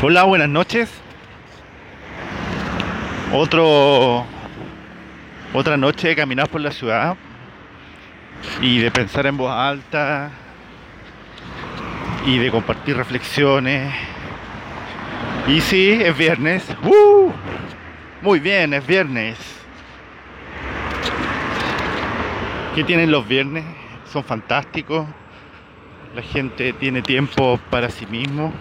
Hola, buenas noches. Otra noche de caminar por la ciudad y de pensar en voz alta y de compartir reflexiones. Y sí, es viernes. ¡Uh! Muy bien, es viernes. ¿Qué tienen los viernes? Son fantásticos. La gente tiene tiempo para sí mismo.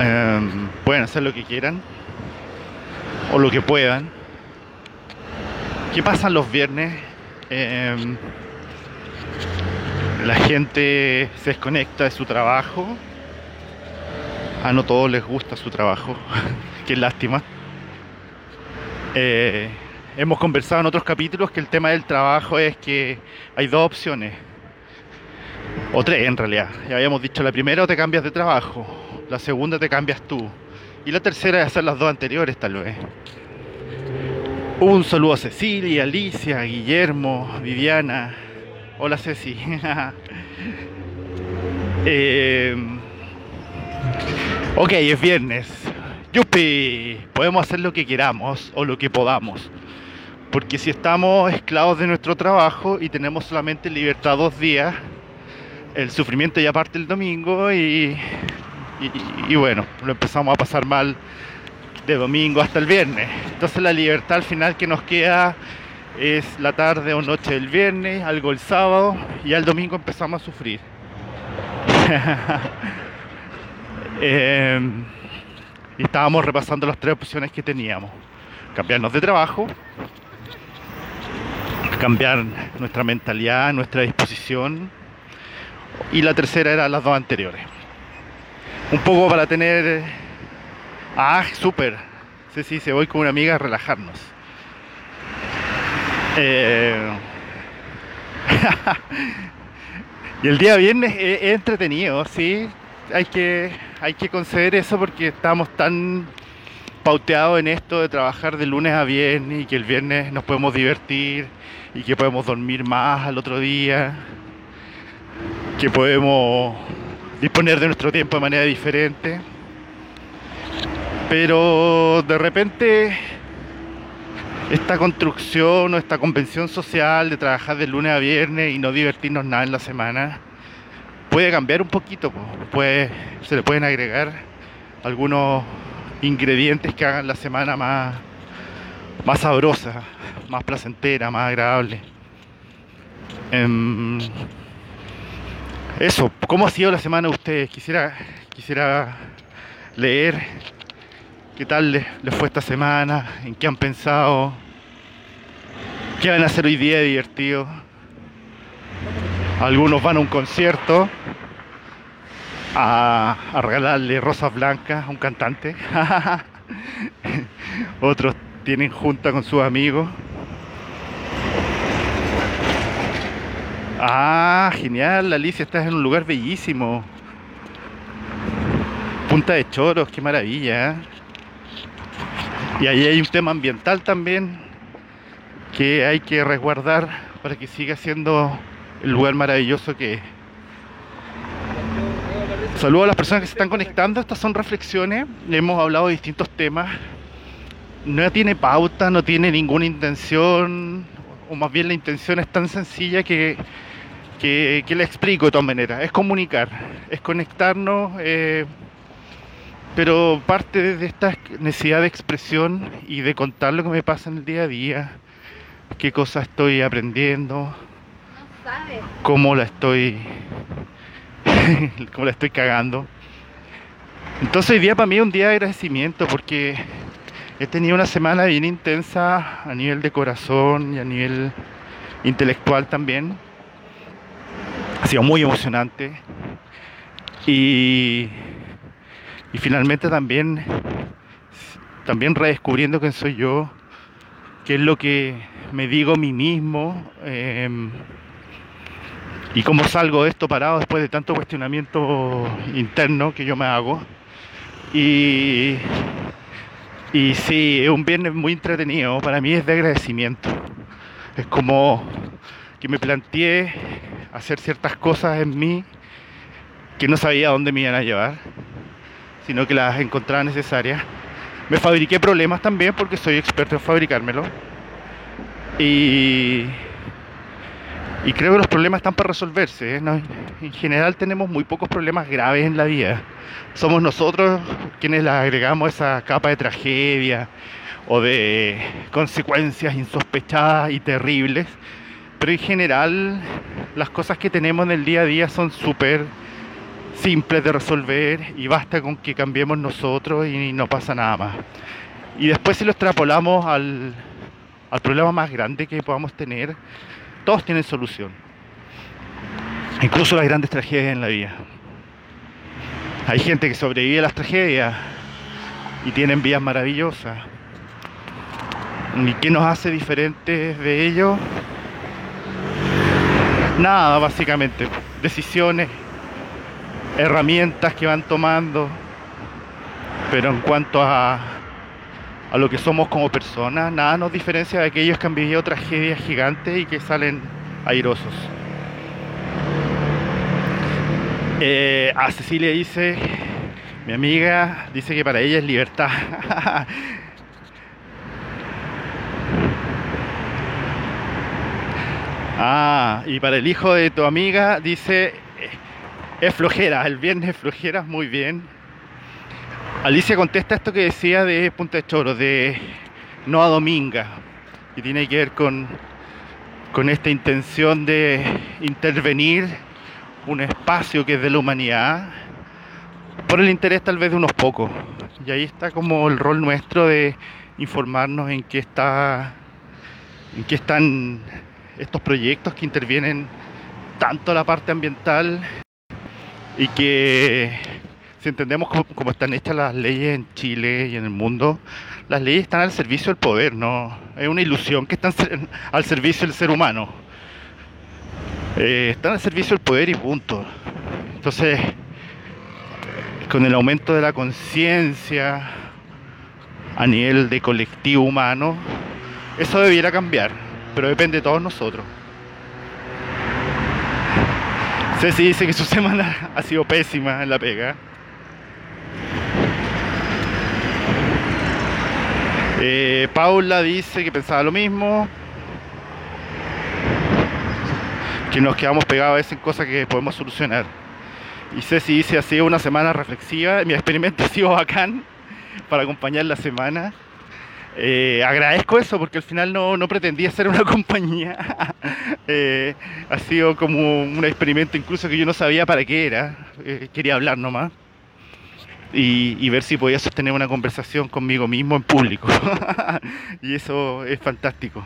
Em, pueden hacer lo que quieran o lo que puedan. ¿Qué pasa los viernes? Em, la gente se desconecta de su trabajo. A no todos les gusta su trabajo. Qué lástima. Eh, hemos conversado en otros capítulos que el tema del trabajo es que hay dos opciones. O tres en realidad. Ya habíamos dicho, la primera o te cambias de trabajo. La segunda te cambias tú. Y la tercera es hacer las dos anteriores tal vez. Un saludo a Cecilia, Alicia, Guillermo, Viviana. Hola Ceci. eh, ok, es viernes. Yupi, podemos hacer lo que queramos o lo que podamos. Porque si estamos esclavos de nuestro trabajo y tenemos solamente libertad dos días, el sufrimiento ya parte el domingo y, y, bueno, lo empezamos a pasar mal de domingo hasta el viernes. Entonces la libertad al final que nos queda es la tarde o noche del viernes, algo el sábado y al domingo empezamos a sufrir. y estábamos repasando las tres opciones que teníamos. Cambiarnos de trabajo, cambiar nuestra mentalidad, nuestra disposición y la tercera era las dos anteriores. Un poco para tener Ah, súper. Sí, sí, se voy con una amiga a relajarnos. Eh... y el día viernes es, es, entretenido, sí. Hay que, hay que conceder eso porque estamos tan pauteados en esto de trabajar de lunes a viernes y que el viernes nos podemos divertir y que podemos dormir más al otro día, que podemos disponer de nuestro tiempo de manera diferente. Pero de repente esta construcción o esta convención social de trabajar de lunes a viernes y no divertirnos nada en la semana puede cambiar un poquito, puede, se le pueden agregar algunos ingredientes que hagan la semana más, más sabrosa, más placentera, más agradable. Um, eso, ¿cómo ha sido la semana de ustedes? Quisiera, quisiera leer qué tal les, les, fue esta semana, en qué han pensado, qué van a hacer hoy día divertido. Algunos van a un concierto a, a regalarle rosas blancas a un cantante. Otros tienen junta con sus amigos. Ah, genial, Alicia, estás en un lugar bellísimo. Punta de Choros, qué maravilla. Y ahí hay un tema ambiental también que hay que resguardar para que siga siendo el lugar maravilloso que es. Saludos a las personas que se están conectando. Estas son reflexiones. Hemos hablado de distintos temas. No tiene pauta, no tiene ninguna intención, o más bien la intención es tan sencilla que, que, que explico de todas maneras. Es comunicar, es conectarnos. Eh, pero parte de esta necesidad de expresión y de contar lo que me pasa en el día a día, qué cosas estoy aprendiendo, cómo la estoy cómo la estoy cagando. Entonces hoy día para mí es un día de agradecimiento porque he tenido una semana bien intensa a nivel de corazón y a nivel intelectual también. Ha sido muy emocionante. Y y finalmente también también redescubriendo quién soy yo qué es lo que me digo a mí mismo eh, y cómo salgo de esto parado después de tanto cuestionamiento interno que yo me hago. Y y sí, es un viernes muy entretenido. Para mí es de agradecimiento. Es como que me planteé hacer ciertas cosas en mí que no sabía dónde me iban a llevar sino que las encontraba necesarias. Me fabriqué problemas también porque soy experto en fabricármelo. Y, y creo que los problemas están para resolverse. ¿eh? en general tenemos muy pocos problemas graves en la vida. Somos nosotros quienes le agregamos esa capa de tragedia o de consecuencias insospechadas y terribles. Pero en general las cosas que tenemos en el día a día son súper simples de resolver y basta con que cambiemos nosotros y no pasa nada más. Y después si lo extrapolamos al, al problema más grande que podamos tener, todos tienen solución. Incluso las grandes tragedias en la vida. Hay gente que sobrevive a las tragedias y tienen vidas maravillosas. ¿Y qué nos hace diferentes de ellos? Nada, básicamente. Decisiones, herramientas que van tomando. Pero en cuanto a, a lo que somos como personas, nada nos diferencia de aquellos que han vivido tragedias gigantes y que salen airosos. Eh, a Cecilia dice, mi amiga dice que para ella es libertad. ah, y para el hijo de tu amiga dice, es flojera, el viernes es flojera, muy bien. Alicia contesta esto que decía de Punta de Choro, de no a Dominga, y tiene que ver con, con esta intención de intervenir un espacio que es de la humanidad por el interés tal vez de unos pocos. Y ahí está como el rol nuestro de informarnos en qué está en qué están estos proyectos que intervienen tanto la parte ambiental y que si entendemos cómo, están hechas las leyes en Chile y en el mundo, las leyes están al servicio del poder, no es una ilusión que están al servicio del ser humano. Eh, están al servicio del poder y punto. Entonces, con el aumento de la conciencia a nivel de colectivo humano, eso debiera cambiar, pero depende de todos nosotros. Ceci dice que su semana ha sido pésima en la pega. Eh, Paula dice que pensaba lo mismo. que nos quedamos pegados a veces en cosas que podemos solucionar. Y Ceci dice, ha sido una semana reflexiva, mi experimento ha sido bacán para acompañar la semana. Eh, agradezco eso porque al final no, no pretendía ser una compañía. Eh, ha sido como un experimento incluso que yo no sabía para qué era. Eh, quería hablar nomás. Y, ver si podía sostener una conversación conmigo mismo en público. y eso es fantástico.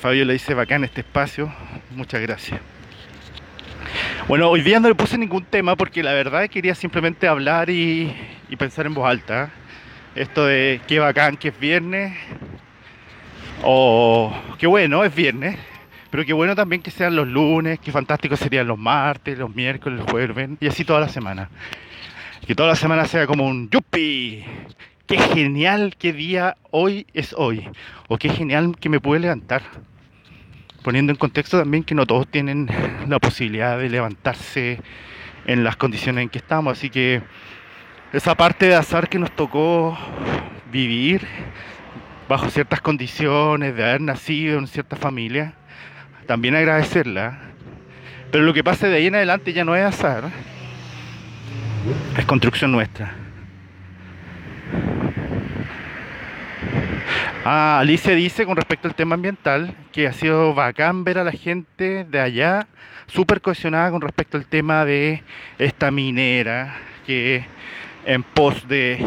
Fabio le dice bacán este espacio. Muchas gracias. Bueno, hoy día no le puse ningún tema porque la verdad quería simplemente hablar y, pensar en voz alta. Esto de qué bacán que es viernes. O qué bueno, es viernes. Pero qué bueno también que sean los lunes, qué fantástico serían los martes, los miércoles, los jueves, y así toda la semana. Que toda la semana sea como un yupi, qué genial qué día hoy es hoy, o qué genial que me pude levantar. Poniendo en contexto también que no todos tienen la posibilidad de levantarse en las condiciones en que estamos, así que esa parte de azar que nos tocó vivir bajo ciertas condiciones, de haber nacido en cierta familia, también agradecerla. Pero lo que pase de ahí en adelante ya no es azar, es construcción nuestra. Ah, Alicia dice con respecto al tema ambiental que ha sido bacán ver a la gente de allá súper cohesionada con respecto al tema de esta minera que en pos de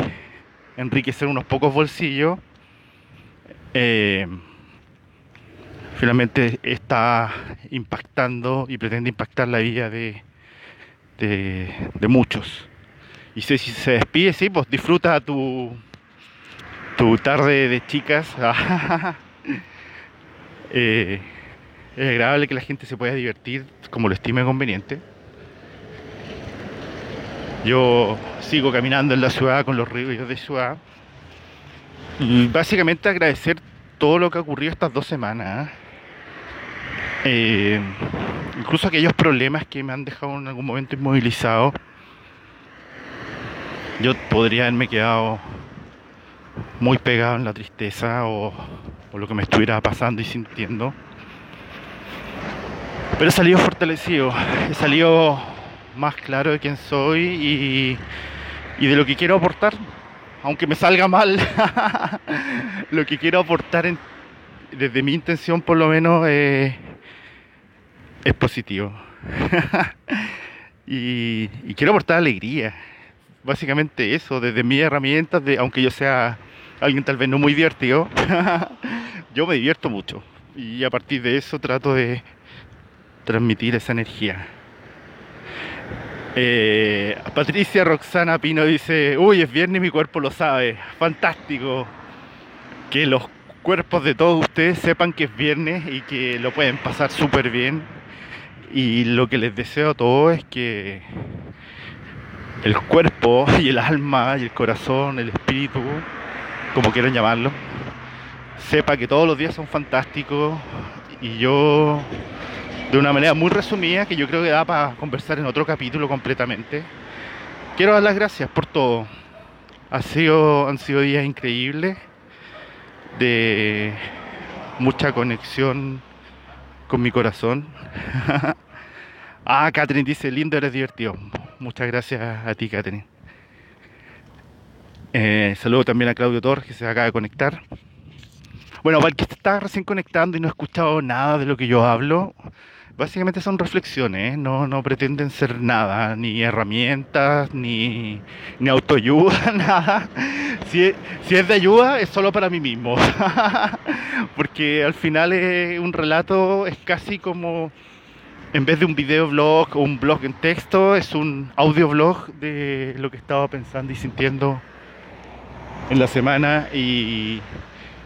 enriquecer unos pocos bolsillos eh, finalmente está impactando y pretende impactar la vida de, de, muchos. Y si se despide, sí, pues disfruta tu tu tarde de chicas. Eh, es agradable que la gente se pueda divertir como lo estime conveniente. Yo sigo caminando en la ciudad con los ríos de ciudad. Y básicamente agradecer todo lo que ha ocurrido estas dos semanas. Eh, incluso aquellos problemas que me han dejado en algún momento inmovilizado. yo podría haberme quedado muy pegado en la tristeza o, lo que me estuviera pasando y sintiendo. Pero he salido fortalecido, he salido más claro de quién soy y, y de lo que quiero aportar, aunque me salga mal, lo que quiero aportar desde mi intención por lo menos es positivo. y, quiero aportar alegría, básicamente eso, desde mis herramientas, aunque yo sea alguien tal vez no muy divertido, yo me divierto mucho y a partir de eso trato de transmitir esa energía. Eh, Patricia Roxana Pino dice, uy, es viernes y mi cuerpo lo sabe, fantástico. Que los cuerpos de todos ustedes sepan que es viernes y que lo pueden pasar súper bien. Y lo que les deseo a todos es que el cuerpo y el alma y el corazón, el espíritu, como quieran llamarlo, sepa que todos los días son fantásticos y yo, de una manera muy resumida, que yo creo que da para conversar en otro capítulo completamente, quiero dar las gracias por todo. Ha sido, han sido días increíbles de mucha conexión con mi corazón. ah, Catherine dice, lindo, eres divertido. Muchas gracias a ti, Catherine. Eh, saludo también a Claudio Torres, que se acaba de conectar. Bueno, para el que está recién conectando y no ha escuchado nada de lo que yo hablo, básicamente son reflexiones, ¿eh? no, no pretenden ser nada, ni herramientas, ni, ni autoayuda, nada. Si si es de ayuda, es solo para mí mismo. Porque al final es un relato, es casi como en vez de un videoblog o un blog en texto, es un audioblog de lo que estaba pensando y sintiendo en la semana y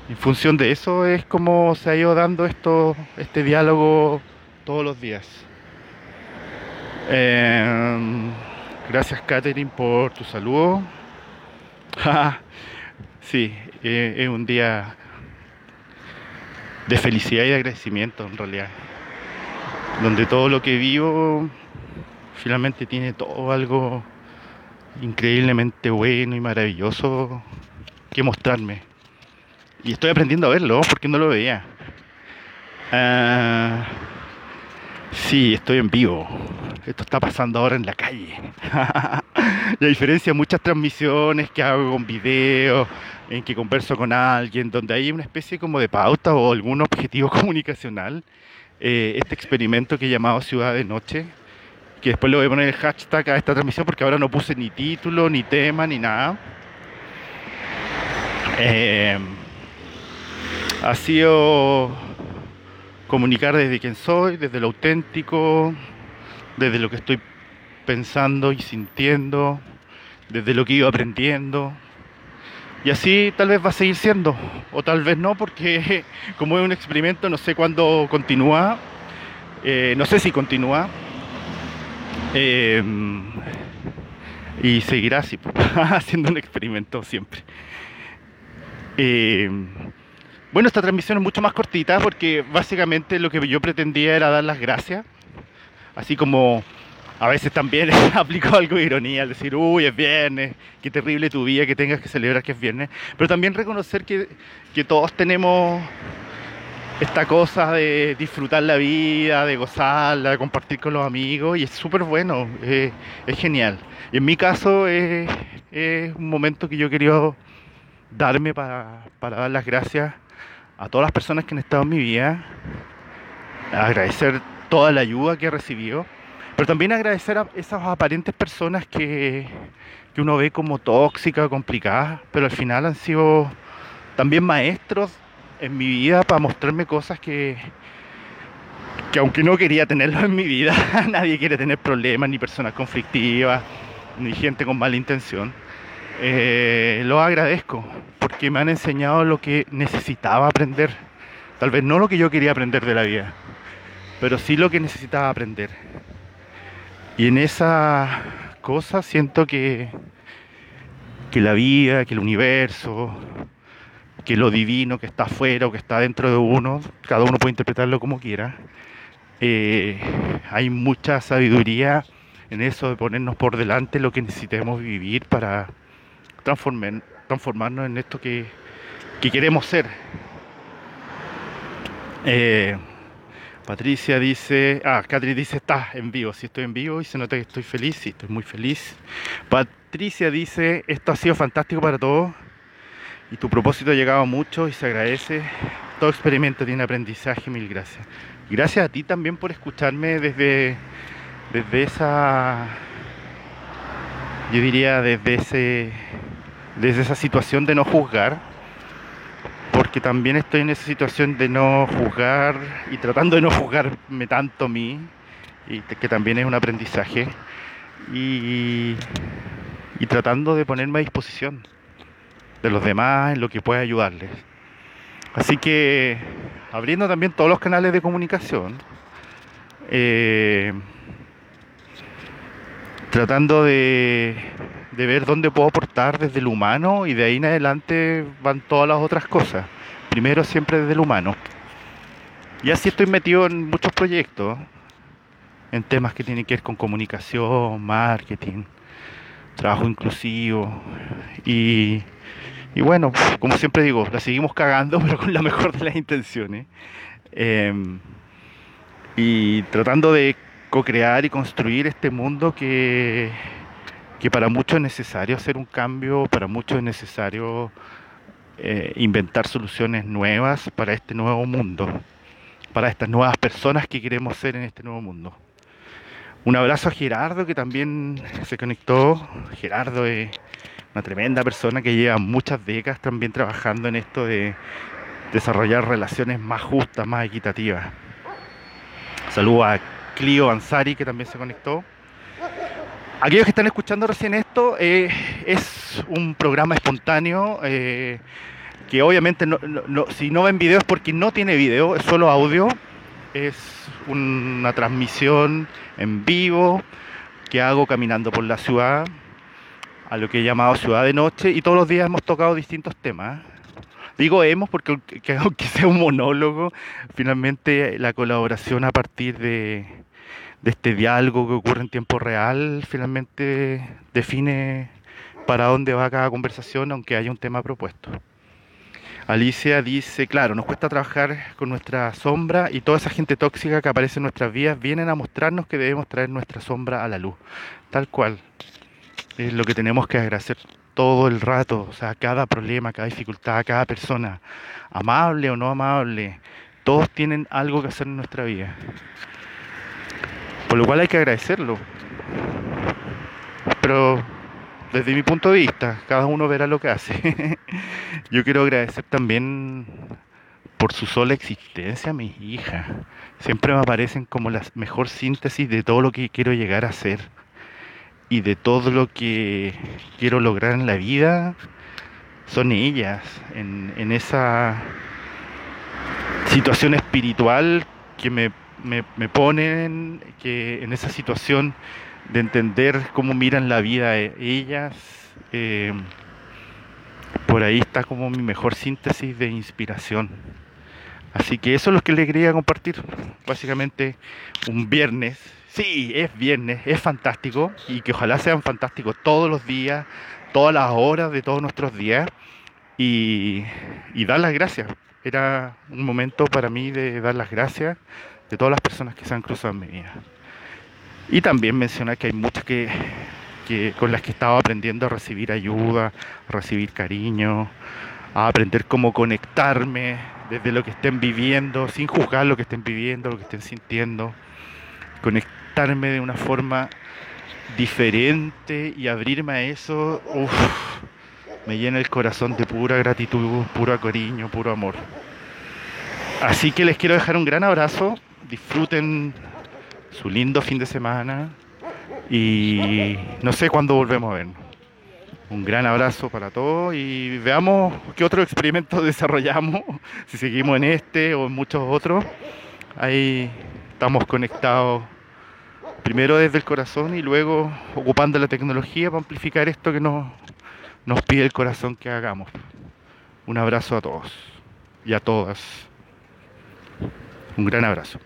en función de eso es como se ha ido dando esto, este diálogo todos los días. Em, gracias Catherine por tu saludo. sí, eh, es un día de felicidad y de agradecimiento en realidad donde todo lo que vivo finalmente tiene todo algo increíblemente bueno y maravilloso que mostrarme. Y estoy aprendiendo a verlo porque no lo veía. Uh, sí, estoy en vivo. Esto está pasando ahora en la calle. y a diferencia de muchas transmisiones que hago con videos, en que converso con alguien, donde hay una especie como de pauta o algún objetivo comunicacional, eh, este experimento que he llamado Ciudad de Noche, que después le voy a poner el hashtag a esta transmisión porque ahora no puse ni título, ni tema, ni nada. Eh, ha sido comunicar desde quién soy, desde lo auténtico, desde lo que estoy pensando y sintiendo, desde lo que ido aprendiendo. Y así tal vez va a seguir siendo, o tal vez no, porque como es un experimento, no sé cuándo continúa, eh, no sé si continúa, eh, y seguirá así, haciendo un experimento siempre. Eh, bueno, esta transmisión es mucho más cortita porque básicamente lo que yo pretendía era dar las gracias, así como a veces también aplico algo de ironía al decir, uy, es viernes, qué terrible tu vida que tengas que celebrar que es viernes, pero también reconocer que, todos tenemos esta cosa de disfrutar la vida, de gozarla, de compartir con los amigos y es súper bueno, es genial. Y en mi caso es, un momento que yo quería darme para dar las gracias a todas las personas que han estado en mi vida, agradecer toda la ayuda que he recibido pero también agradecer a esas aparentes personas que, uno ve como tóxicas, complicadas, pero al final han sido también maestros en mi vida para mostrarme cosas que, que aunque no quería tenerlo en mi vida, nadie quiere tener problemas, ni personas conflictivas, ni gente con mala intención. Eh, lo agradezco porque me han enseñado lo que necesitaba aprender. Tal vez no lo que yo quería aprender de la vida, pero sí lo que necesitaba aprender. Y en esa cosa siento que, que la vida, que el universo, que lo divino que está afuera o que está dentro de uno, cada uno puede interpretarlo como quiera, eh, hay mucha sabiduría en eso de ponernos por delante lo que necesitemos vivir para transformarnos en esto que, que queremos ser. Eh, Patricia dice, ah, Catri dice, está en vivo, si estoy en vivo y se nota que estoy feliz, sí, estoy muy feliz. Patricia dice, esto ha sido fantástico para todos y tu propósito ha llegado mucho y se agradece. Todo experimento tiene aprendizaje, mil gracias. Gracias a ti también por escucharme desde, desde esa, yo diría desde ese, desde esa situación de no juzgar porque también estoy en esa situación de no juzgar y tratando de no juzgarme tanto a mí, y que también es un aprendizaje, y, tratando de ponerme a disposición de los demás en lo que pueda ayudarles. Así que abriendo también todos los canales de comunicación, eh, tratando de, de ver dónde puedo aportar desde el humano y de ahí en adelante van todas las otras cosas. Primero siempre desde el humano. Y así estoy metido en muchos proyectos, en temas que tienen que ver con comunicación, marketing, trabajo inclusivo y, y bueno, como siempre digo, la seguimos cagando, pero con la mejor de las intenciones. Em, y tratando de co-crear y construir este mundo que, que para muchos es necesario hacer un cambio, para muchos es necesario eh, inventar soluciones nuevas para este nuevo mundo, para estas nuevas personas que queremos ser en este nuevo mundo. Un abrazo a Gerardo que también se conectó. Gerardo es una tremenda persona que lleva muchas décadas también trabajando en esto de desarrollar relaciones más justas, más equitativas. Saludo a Clio Ansari que también se conectó. Aquellos que están escuchando recién esto, eh, es un programa espontáneo eh, que obviamente si no ven video es porque no tiene video, es solo audio. Es una transmisión en vivo que hago caminando por la ciudad, a lo que he llamado ciudad de noche, y todos los días hemos tocado distintos temas. Digo hemos porque aunque sea un monólogo, finalmente la colaboración a partir de, de este diálogo que ocurre en tiempo real, finalmente define para dónde va cada conversación, aunque haya un tema propuesto. Alicia dice, claro, nos cuesta trabajar con nuestra sombra y toda esa gente tóxica que aparece en nuestras vidas vienen a mostrarnos que debemos traer nuestra sombra a la luz. Tal cual. Es lo que tenemos que agradecer todo el rato, o sea, cada problema, cada dificultad, cada persona, amable o no amable, todos tienen algo que hacer en nuestra vida. Por lo cual hay que agradecerlo. Pero desde mi punto de vista, cada uno verá lo que hace. Yo quiero agradecer también por su sola existencia a mis hijas. Siempre me aparecen como la mejor síntesis de todo lo que quiero llegar a ser y de todo lo que quiero lograr en la vida. Son ellas, en, esa situación espiritual que me me, ponen que en esa situación de entender cómo miran la vida e-, ellas, eh, por ahí está como mi mejor síntesis de inspiración. Así que eso es lo que le quería compartir. Básicamente un viernes. Sí, es viernes, es fantástico y que ojalá sean fantásticos todos los días, todas las horas de todos nuestros días y, dar las gracias. Era un momento para mí de dar las gracias, de todas las personas que se han cruzado en mi vida. Y también mencionar que hay muchas que, con las que he estado aprendiendo a recibir ayuda, a recibir cariño, a aprender cómo conectarme desde lo que estén viviendo, sin juzgar lo que estén viviendo, lo que estén sintiendo, conectarme de una forma diferente y abrirme a eso, me llena el corazón de pura gratitud, puro cariño, puro amor. Así que les quiero dejar un gran abrazo, disfruten su lindo fin de semana y no sé cuándo volvemos a ver. Un gran abrazo para todos y veamos qué otro experimento desarrollamos, si seguimos en este o en muchos otros. Ahí estamos conectados primero desde el corazón y luego ocupando la tecnología para amplificar esto que nos, pide el corazón que hagamos. Un abrazo a todos y a todas. Un gran abrazo.